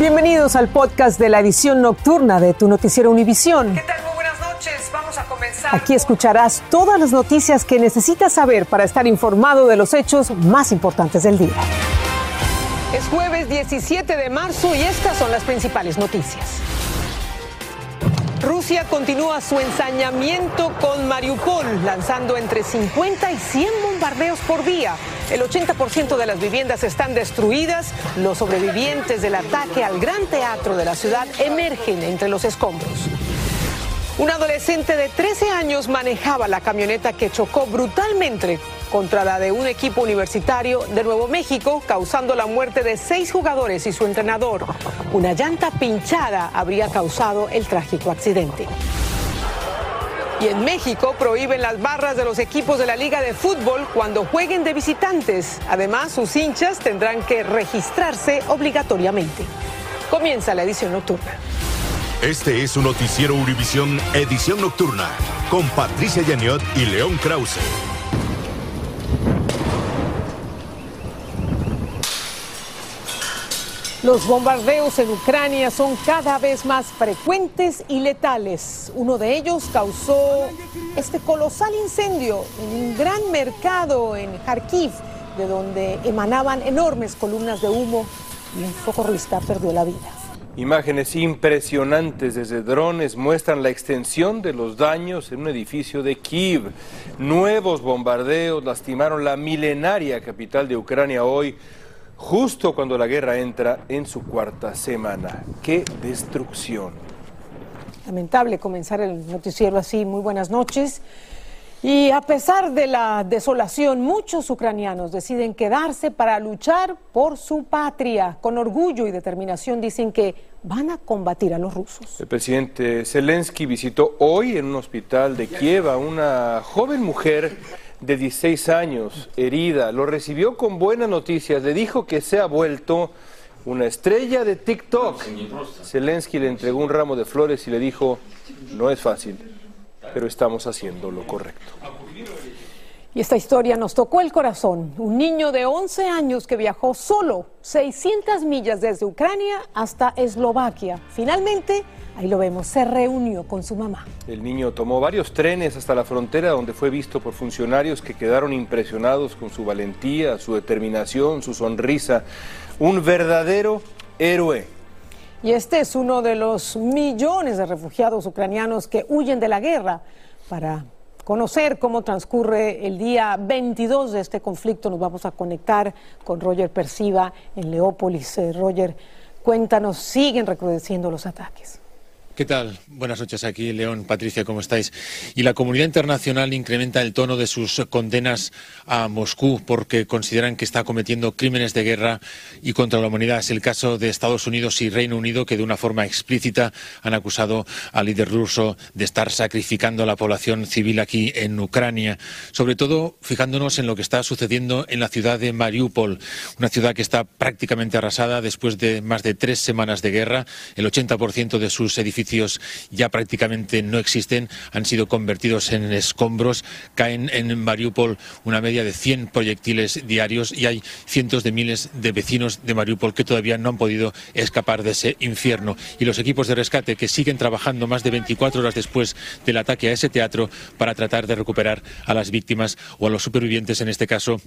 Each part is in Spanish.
Bienvenidos al podcast de la edición nocturna de tu noticiero Univisión. ¿Qué tal? Muy buenas noches. Vamos a comenzar. Aquí escucharás todas las noticias que necesitas saber para estar informado de los hechos más importantes del día. Es jueves 17 de marzo y estas son las principales noticias. Rusia continúa su ensañamiento con Mariupol, lanzando entre 50 y 100 bombardeos por día. El 80% de las viviendas están destruidas. Los sobrevivientes del ataque al gran teatro de la ciudad emergen entre los escombros. Un adolescente de 13 años manejaba la camioneta que chocó brutalmente contra la de un equipo universitario de Nuevo México, causando la muerte de seis jugadores y su entrenador. Una llanta pinchada habría causado el trágico accidente. Y en México prohíben las barras de los equipos de la Liga de Fútbol cuando jueguen de visitantes. Además, sus hinchas tendrán que registrarse obligatoriamente. Comienza la edición nocturna. Este es un noticiero Univisión Edición Nocturna con Patricia Yaniot y León Krause. Los bombardeos en Ucrania son cada vez más frecuentes y letales. Uno de ellos causó este colosal incendio en un gran mercado en Kharkiv, de donde emanaban enormes columnas de humo y un socorrista perdió la vida. Imágenes impresionantes desde drones muestran la extensión de los daños en un edificio de Kiev. Nuevos bombardeos lastimaron la milenaria capital de Ucrania hoy justo cuando la guerra entra en su cuarta semana. ¡Qué destrucción! Lamentable comenzar el noticiero así. Muy buenas noches. Y a pesar de la desolación, muchos ucranianos deciden quedarse para luchar por su patria. Con orgullo y determinación dicen que van a combatir a los rusos. El presidente Zelensky visitó hoy en un hospital de Kiev a una joven mujer de 16 años, herida, lo recibió con buenas noticias, le dijo que se ha vuelto una estrella de TikTok. Zelensky le entregó un ramo de flores y le dijo, no es fácil, pero estamos haciendo lo correcto. Y esta historia nos tocó el corazón. Un niño de 11 años que viajó solo 600 millas desde Ucrania hasta Eslovaquia. Finalmente, ahí lo vemos, se reunió con su mamá. El niño tomó varios trenes hasta la frontera donde fue visto por funcionarios que quedaron impresionados con su valentía, su determinación, su sonrisa. Un verdadero héroe. Y este es uno de los millones de refugiados ucranianos que huyen de la guerra para conocer cómo transcurre el día 22 de este conflicto. Nos vamos a conectar con Roger Persiva en Leópolis. Eh, Roger, cuéntanos, siguen recrudeciendo los ataques. ¿Qué tal? Buenas noches aquí, León, Patricia, ¿cómo estáis? Y la comunidad internacional incrementa el tono de sus condenas a Moscú porque consideran que está cometiendo crímenes de guerra y contra la humanidad. Es el caso de Estados Unidos y Reino Unido que de una forma explícita han acusado al líder ruso de estar sacrificando a la población civil aquí en Ucrania. Sobre todo fijándonos en lo que está sucediendo en la ciudad de Mariupol, una ciudad que está prácticamente arrasada después de más de tres semanas de guerra. El 80% de sus edificios ya prácticamente no existen, han sido convertidos en escombros, caen en Mariupol una media de 100 proyectiles diarios y hay cientos de miles de vecinos de Mariupol que todavía no han podido escapar de ese infierno. Y los equipos de rescate que siguen trabajando más de 24 horas después del ataque a ese teatro para tratar de recuperar a las víctimas o a los supervivientes en este caso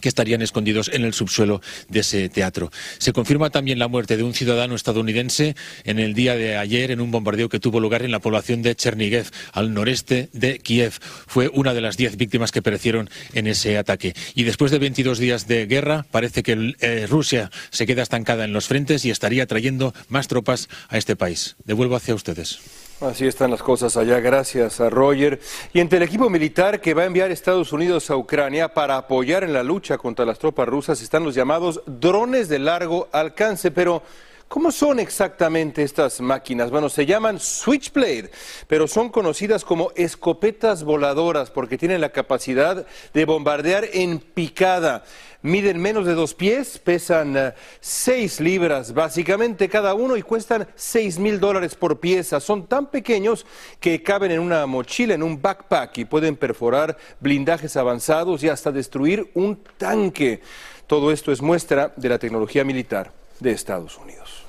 que estarían escondidos en el subsuelo de ese teatro. Se confirma también la muerte de un ciudadano estadounidense en el día de ayer en un bombardeo que tuvo lugar en la población de Chernigev, al noreste de Kiev. Fue una de las diez víctimas que perecieron en ese ataque. Y después de 22 días de guerra, parece que eh, Rusia se queda estancada en los frentes y estaría trayendo más tropas a este país. Devuelvo hacia ustedes. Así están las cosas allá, gracias a Roger. Y entre el equipo militar que va a enviar Estados Unidos a Ucrania para apoyar en la lucha contra las tropas rusas están los llamados drones de largo alcance, pero ¿Cómo son exactamente estas máquinas? Bueno, se llaman Switchblade, pero son conocidas como escopetas voladoras porque tienen la capacidad de bombardear en picada. Miden menos de dos pies, pesan eh, seis libras básicamente cada uno y cuestan seis mil dólares por pieza. Son tan pequeños que caben en una mochila, en un backpack y pueden perforar blindajes avanzados y hasta destruir un tanque. Todo esto es muestra de la tecnología militar de Estados Unidos.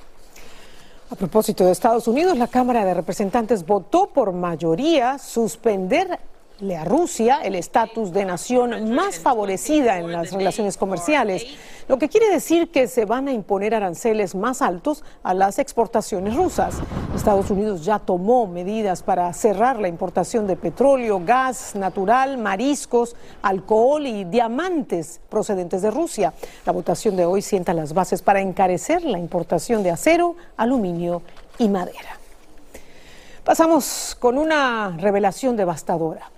A propósito de Estados Unidos, la Cámara de Representantes votó por mayoría suspender a Rusia el estatus de nación más favorecida en las relaciones comerciales, lo que quiere decir que se van a imponer aranceles más altos a las exportaciones rusas. Estados Unidos ya tomó medidas para cerrar la importación de petróleo, gas natural, mariscos, alcohol y diamantes procedentes de Rusia. La votación de hoy sienta las bases para encarecer la importación de acero, aluminio y madera. Pasamos con una revelación devastadora.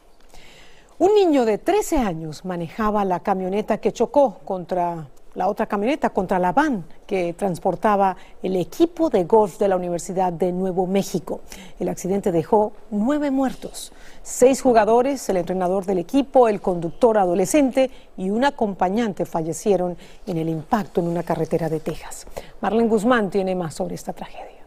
Un niño de 13 años manejaba la camioneta que chocó contra la otra camioneta, contra la van que transportaba el equipo de golf de la Universidad de Nuevo México. El accidente dejó nueve muertos, seis jugadores, el entrenador del equipo, el conductor adolescente y un acompañante fallecieron en el impacto en una carretera de Texas. Marlene Guzmán tiene más sobre esta tragedia.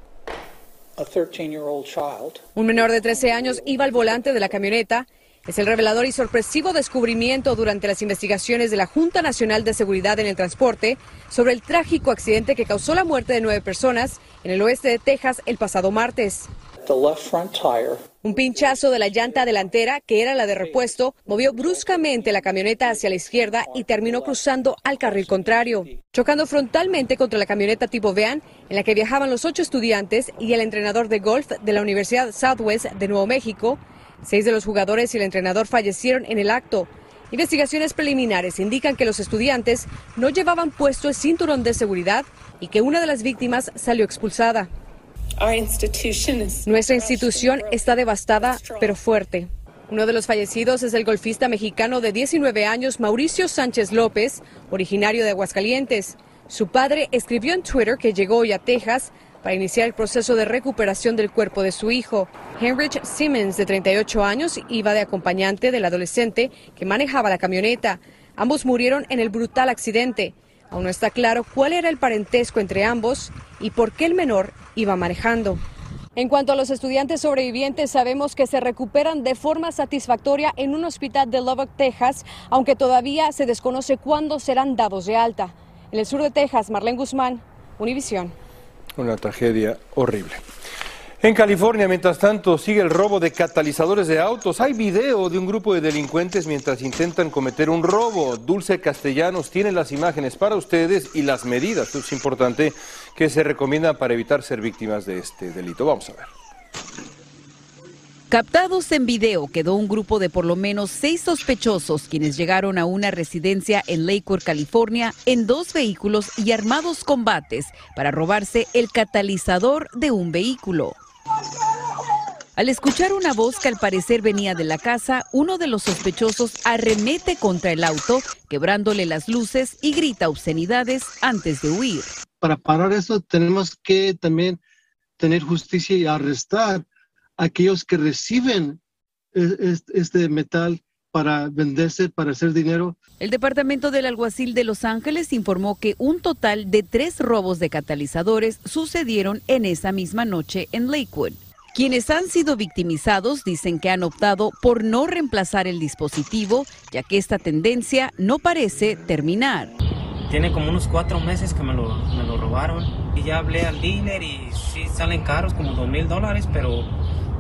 Un menor de 13 años iba al volante de la camioneta es el revelador y sorpresivo descubrimiento durante las investigaciones de la Junta Nacional de Seguridad en el Transporte sobre el trágico accidente que causó la muerte de nueve personas en el oeste de Texas el pasado martes. Un pinchazo de la llanta delantera, que era la de repuesto, movió bruscamente la camioneta hacia la izquierda y terminó cruzando al carril contrario, chocando frontalmente contra la camioneta tipo van en la que viajaban los ocho estudiantes y el entrenador de golf de la Universidad Southwest de Nuevo México, Seis de los jugadores y el entrenador fallecieron en el acto. Investigaciones preliminares indican que los estudiantes no llevaban puesto el cinturón de seguridad y que una de las víctimas salió expulsada. Nuestra institución está devastada, pero fuerte. Uno de los fallecidos es el golfista mexicano de 19 años, Mauricio Sánchez López, originario de Aguascalientes. Su padre escribió en Twitter que llegó hoy a Texas para iniciar el proceso de recuperación del cuerpo de su hijo. Heinrich Simmons, de 38 años, iba de acompañante del adolescente que manejaba la camioneta. Ambos murieron en el brutal accidente. Aún no está claro cuál era el parentesco entre ambos y por qué el menor iba manejando. En cuanto a los estudiantes sobrevivientes, sabemos que se recuperan de forma satisfactoria en un hospital de Lubbock, Texas, aunque todavía se desconoce cuándo serán dados de alta. En el sur de Texas, Marlene Guzmán, Univisión. Una tragedia horrible. En California, mientras tanto, sigue el robo de catalizadores de autos. Hay video de un grupo de delincuentes mientras intentan cometer un robo. Dulce Castellanos tiene las imágenes para ustedes y las medidas, es importante, que se recomiendan para evitar ser víctimas de este delito. Vamos a ver. Captados en video quedó un grupo de por lo menos seis sospechosos quienes llegaron a una residencia en Lakewood, California, en dos vehículos y armados combates para robarse el catalizador de un vehículo. Al escuchar una voz que al parecer venía de la casa, uno de los sospechosos arremete contra el auto, quebrándole las luces y grita obscenidades antes de huir. Para parar eso tenemos que también tener justicia y arrestar aquellos que reciben este metal para venderse, para hacer dinero. El Departamento del Alguacil de Los Ángeles informó que un total de tres robos de catalizadores sucedieron en esa misma noche en Lakewood. Quienes han sido victimizados dicen que han optado por no reemplazar el dispositivo, ya que esta tendencia no parece terminar. Tiene como unos cuatro meses que me lo, me lo robaron. Y ya hablé al dealer y sí salen caros, como dos mil dólares, pero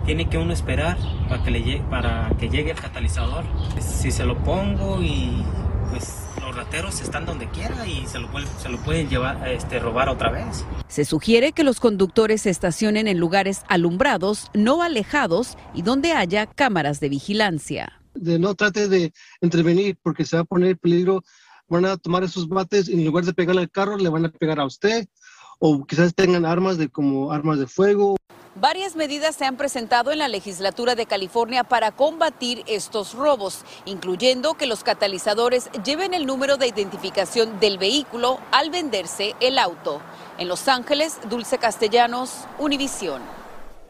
tiene que uno esperar para que, le llegue, para que llegue el catalizador. Si se lo pongo y pues los rateros están donde quiera y se lo, se lo pueden llevar, este, robar otra vez. Se sugiere que los conductores se estacionen en lugares alumbrados, no alejados y donde haya cámaras de vigilancia. De no trate de intervenir porque se va a poner en peligro. Van a tomar esos bates y en lugar de pegarle al carro le van a pegar a usted o quizás tengan armas de como armas de fuego. Varias medidas se han presentado en la legislatura de California para combatir estos robos, incluyendo que los catalizadores lleven el número de identificación del vehículo al venderse el auto. En Los Ángeles, Dulce Castellanos, Univisión.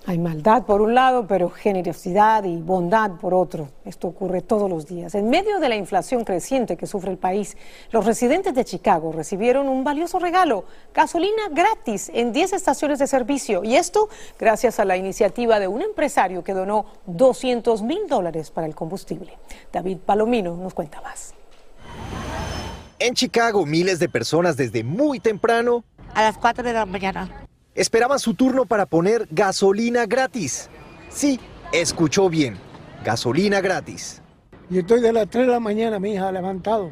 Hay maldad por un lado, pero generosidad y bondad por otro. Esto ocurre todos los días. En medio de la inflación creciente que sufre el país, los residentes de Chicago recibieron un valioso regalo, gasolina gratis en 10 estaciones de servicio. Y esto gracias a la iniciativa de un empresario que donó 200 mil dólares para el combustible. David Palomino nos cuenta más. En Chicago, miles de personas desde muy temprano. A las 4 de la mañana esperaban su turno para poner gasolina gratis. Sí, escuchó bien, gasolina gratis. Y estoy de las 3 de la mañana, mi hija, levantado,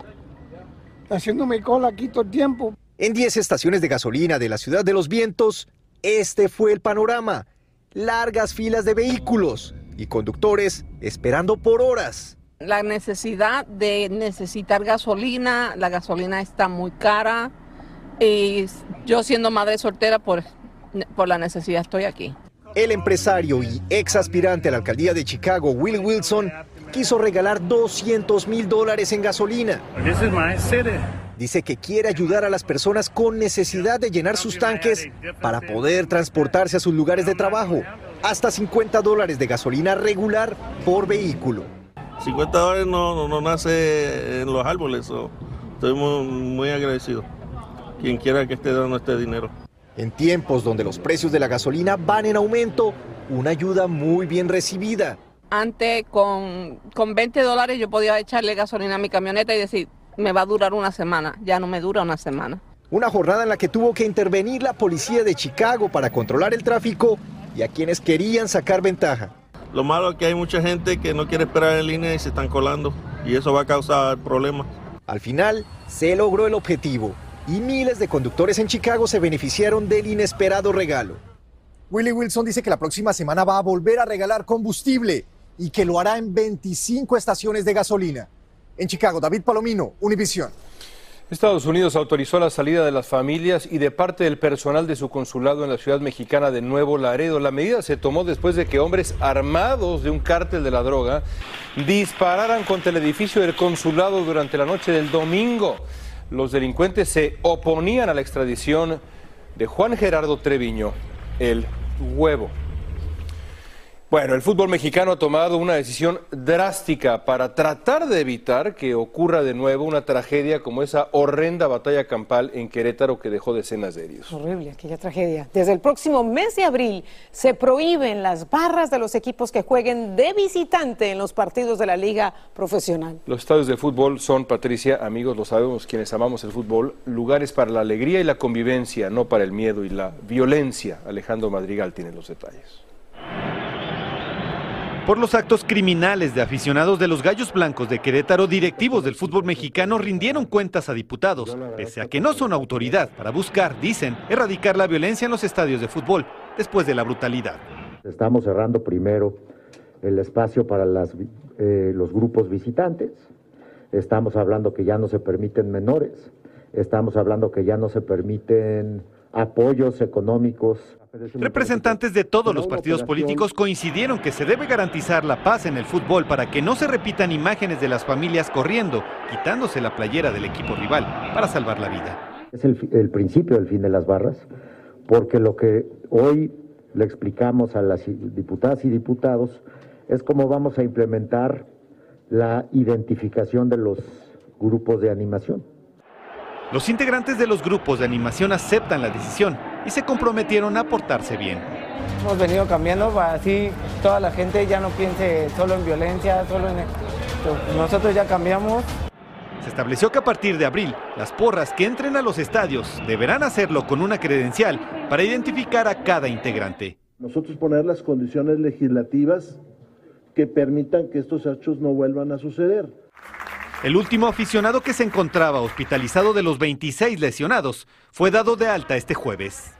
haciéndome cola aquí todo el tiempo. En 10 estaciones de gasolina de la ciudad de los vientos, este fue el panorama. Largas filas de vehículos y conductores esperando por horas. La necesidad de necesitar gasolina, la gasolina está muy cara y yo siendo madre soltera por, por la necesidad estoy aquí. El empresario y ex aspirante a la alcaldía de Chicago, Will Wilson, quiso regalar 200 mil dólares en gasolina. Dice que quiere ayudar a las personas con necesidad de llenar sus tanques para poder transportarse a sus lugares de trabajo. Hasta 50 dólares de gasolina regular por vehículo. 50 dólares no, no, nace en los árboles. estoy muy, muy agradecido. Quien quiera que esté dando este dinero. En tiempos donde los precios de la gasolina van en aumento, una ayuda muy bien recibida. Antes con, con 20 dólares yo podía echarle gasolina a mi camioneta y decir, me va a durar una semana, ya no me dura una semana. Una jornada en la que tuvo que intervenir la policía de Chicago para controlar el tráfico y a quienes querían sacar ventaja. Lo malo es que hay mucha gente que no quiere esperar en línea y se están colando y eso va a causar problemas. Al final, se logró el objetivo y miles de conductores en Chicago se beneficiaron del inesperado regalo. Willie Wilson dice que la próxima semana va a volver a regalar combustible y que lo hará en 25 estaciones de gasolina. En Chicago, David Palomino, Univisión. Estados Unidos autorizó la salida de las familias y de parte del personal de su consulado en la ciudad mexicana de Nuevo Laredo. La medida se tomó después de que hombres armados de un cártel de la droga dispararan contra el edificio del consulado durante la noche del domingo. Los delincuentes se oponían a la extradición de Juan Gerardo Treviño, el huevo. Bueno, el fútbol mexicano ha tomado una decisión drástica para tratar de evitar que ocurra de nuevo una tragedia como esa horrenda batalla campal en Querétaro que dejó decenas de heridos. Horrible, aquella tragedia. Desde el próximo mes de abril se prohíben las barras de los equipos que jueguen de visitante en los partidos de la liga profesional. Los estadios de fútbol son, Patricia, amigos, lo sabemos quienes amamos el fútbol, lugares para la alegría y la convivencia, no para el miedo y la violencia. Alejandro Madrigal tiene los detalles por los actos criminales de aficionados de los Gallos Blancos de Querétaro, directivos del fútbol mexicano rindieron cuentas a diputados, pese a que no son autoridad para buscar, dicen, erradicar la violencia en los estadios de fútbol después de la brutalidad. Estamos cerrando primero el espacio para las, eh, los grupos visitantes, estamos hablando que ya no se permiten menores, estamos hablando que ya no se permiten apoyos económicos. Representantes de todos los partidos políticos coincidieron que se debe garantizar la paz en el fútbol para que no se repitan imágenes de las familias corriendo, quitándose la playera del equipo rival para salvar la vida. Es el, el principio del fin de las barras, porque lo que hoy le explicamos a las diputadas y diputados es cómo vamos a implementar la identificación de los grupos de animación. Los integrantes de los grupos de animación aceptan la decisión y se comprometieron a portarse bien. Hemos venido cambiando para así toda la gente ya no piense solo en violencia, solo en... Nosotros ya cambiamos. Se estableció que a partir de abril, las porras que entren a los estadios deberán hacerlo con una credencial para identificar a cada integrante. Nosotros poner las condiciones legislativas que permitan que estos hechos no vuelvan a suceder. El último aficionado que se encontraba hospitalizado de los 26 lesionados fue dado de alta este jueves.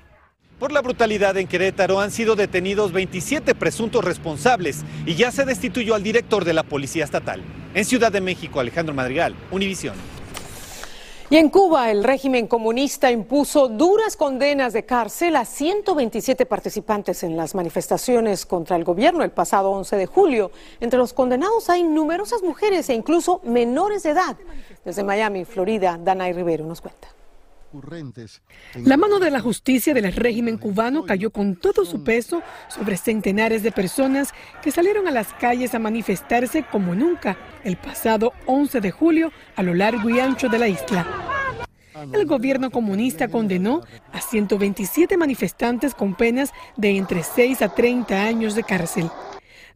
Por la brutalidad en Querétaro han sido detenidos 27 presuntos responsables y ya se destituyó al director de la Policía Estatal. En Ciudad de México, Alejandro Madrigal, Univisión. Y en Cuba, el régimen comunista impuso duras condenas de cárcel a 127 participantes en las manifestaciones contra el gobierno el pasado 11 de julio. Entre los condenados hay numerosas mujeres e incluso menores de edad. Desde Miami, Florida, Danay Rivero nos cuenta. La mano de la justicia del régimen cubano cayó con todo su peso sobre centenares de personas que salieron a las calles a manifestarse como nunca el pasado 11 de julio a lo largo y ancho de la isla. El gobierno comunista condenó a 127 manifestantes con penas de entre 6 a 30 años de cárcel.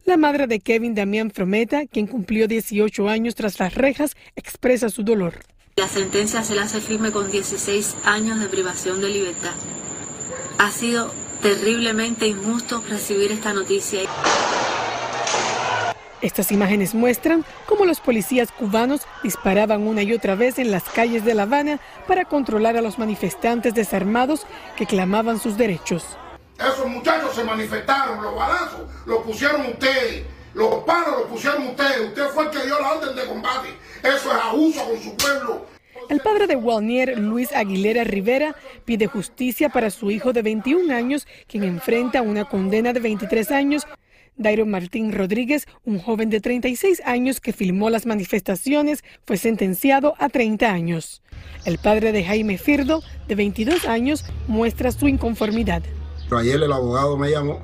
La madre de Kevin Damián Frometa, quien cumplió 18 años tras las rejas, expresa su dolor. La sentencia se la hace firme con 16 años de privación de libertad. Ha sido terriblemente injusto recibir esta noticia. Estas imágenes muestran cómo los policías cubanos disparaban una y otra vez en las calles de La Habana para controlar a los manifestantes desarmados que clamaban sus derechos. Esos muchachos se manifestaron, los balazos los pusieron ustedes, los palos los pusieron ustedes, usted fue el que dio la orden de combate. Eso es abuso con su pueblo. El padre de Walnier, Luis Aguilera Rivera, pide justicia para su hijo de 21 años, quien enfrenta una condena de 23 años Dairo Martín Rodríguez, un joven de 36 años que filmó las manifestaciones, fue sentenciado a 30 años. El padre de Jaime Firdo, de 22 años, muestra su inconformidad. Ayer el abogado me llamó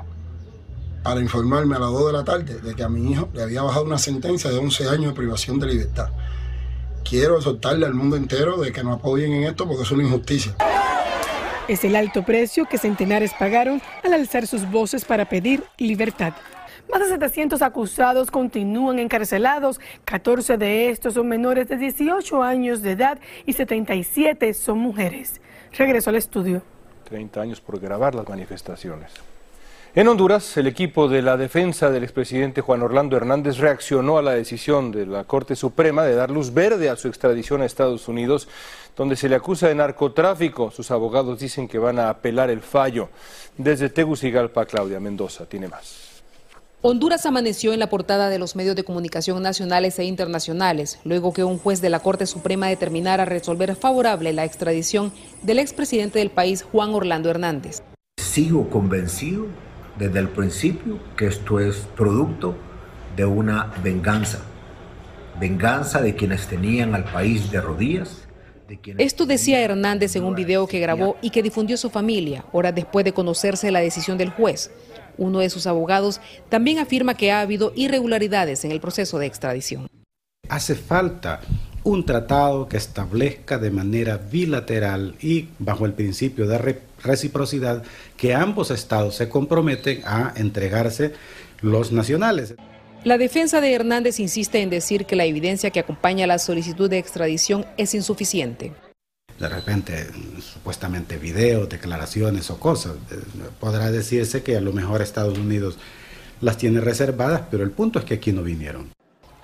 para informarme a las 2 de la tarde de que a mi hijo le había bajado una sentencia de 11 años de privación de libertad. Quiero exhortarle al mundo entero de que no apoyen en esto porque es una injusticia. Es el alto precio que centenares pagaron al alzar sus voces para pedir libertad. Más de 700 acusados continúan encarcelados. 14 de estos son menores de 18 años de edad y 77 son mujeres. Regreso al estudio. 30 años por grabar las manifestaciones. En Honduras, el equipo de la defensa del expresidente Juan Orlando Hernández reaccionó a la decisión de la Corte Suprema de dar luz verde a su extradición a Estados Unidos, donde se le acusa de narcotráfico. Sus abogados dicen que van a apelar el fallo. Desde Tegucigalpa, Claudia Mendoza tiene más. Honduras amaneció en la portada de los medios de comunicación nacionales e internacionales, luego que un juez de la Corte Suprema determinara resolver favorable la extradición del expresidente del país, Juan Orlando Hernández. Sigo convencido desde el principio que esto es producto de una venganza, venganza de quienes tenían al país de rodillas. Esto decía Hernández en un video que grabó y que difundió su familia, horas después de conocerse la decisión del juez. Uno de sus abogados también afirma que ha habido irregularidades en el proceso de extradición. Hace falta un tratado que establezca de manera bilateral y bajo el principio de reciprocidad que ambos estados se comprometen a entregarse los nacionales. La defensa de Hernández insiste en decir que la evidencia que acompaña la solicitud de extradición es insuficiente de repente supuestamente videos, declaraciones o cosas. Eh, podrá decirse que a lo mejor Estados Unidos las tiene reservadas, pero el punto es que aquí no vinieron.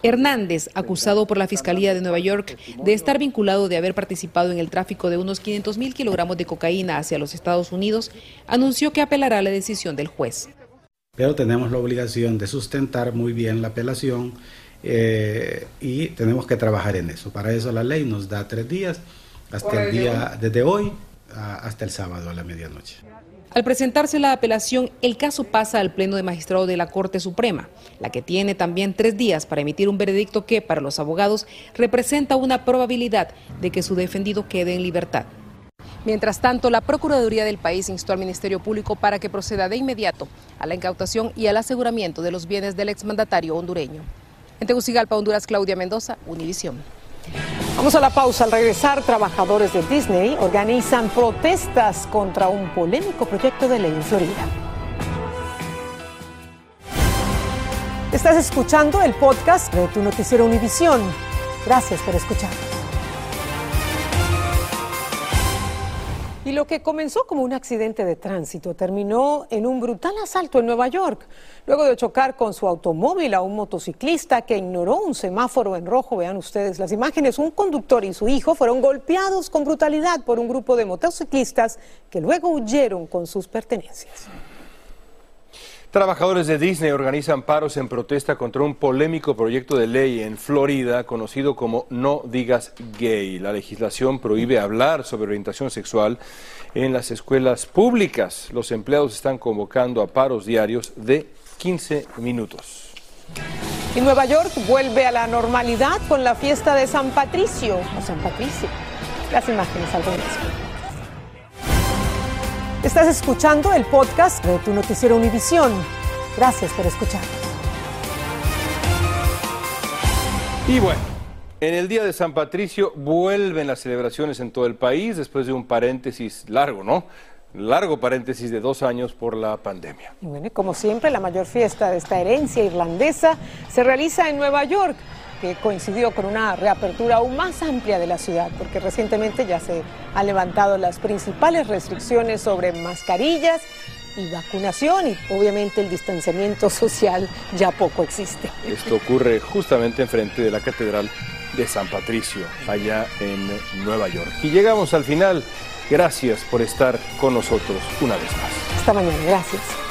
Hernández, acusado por la Fiscalía de Nueva York de estar vinculado de haber participado en el tráfico de unos 500 mil kilogramos de cocaína hacia los Estados Unidos, anunció que apelará la decisión del juez. Pero tenemos la obligación de sustentar muy bien la apelación eh, y tenemos que trabajar en eso. Para eso la ley nos da tres días hasta el día, desde hoy hasta el sábado a la medianoche. Al presentarse la apelación, el caso pasa al Pleno de Magistrado de la Corte Suprema, la que tiene también tres días para emitir un veredicto que, para los abogados, representa una probabilidad de que su defendido quede en libertad. Mientras tanto, la Procuraduría del país instó al Ministerio Público para que proceda de inmediato a la incautación y al aseguramiento de los bienes del exmandatario hondureño. En Tegucigalpa, Honduras, Claudia Mendoza, Univisión. Vamos a la pausa. Al regresar, trabajadores de Disney organizan protestas contra un polémico proyecto de ley en Florida. Estás escuchando el podcast de tu noticiero Univisión. Gracias por escucharnos. Y lo que comenzó como un accidente de tránsito terminó en un brutal asalto en Nueva York. Luego de chocar con su automóvil a un motociclista que ignoró un semáforo en rojo, vean ustedes las imágenes, un conductor y su hijo fueron golpeados con brutalidad por un grupo de motociclistas que luego huyeron con sus pertenencias. Trabajadores de Disney organizan paros en protesta contra un polémico proyecto de ley en Florida conocido como No digas gay. La legislación prohíbe hablar sobre orientación sexual en las escuelas públicas. Los empleados están convocando a paros diarios de 15 minutos. Y Nueva York vuelve a la normalidad con la fiesta de San Patricio o San Patricio. Las imágenes al regreso. Estás escuchando el podcast de tu noticiero Univisión. Gracias por escucharnos. Y bueno, en el día de San Patricio vuelven las celebraciones en todo el país después de un paréntesis largo, ¿no? Largo paréntesis de dos años por la pandemia. Y bueno, como siempre, la mayor fiesta de esta herencia irlandesa se realiza en Nueva York que coincidió con una reapertura aún más amplia de la ciudad, porque recientemente ya se han levantado las principales restricciones sobre mascarillas y vacunación y obviamente el distanciamiento social ya poco existe. Esto ocurre justamente enfrente de la Catedral de San Patricio, allá en Nueva York. Y llegamos al final. Gracias por estar con nosotros una vez más. Hasta mañana, gracias.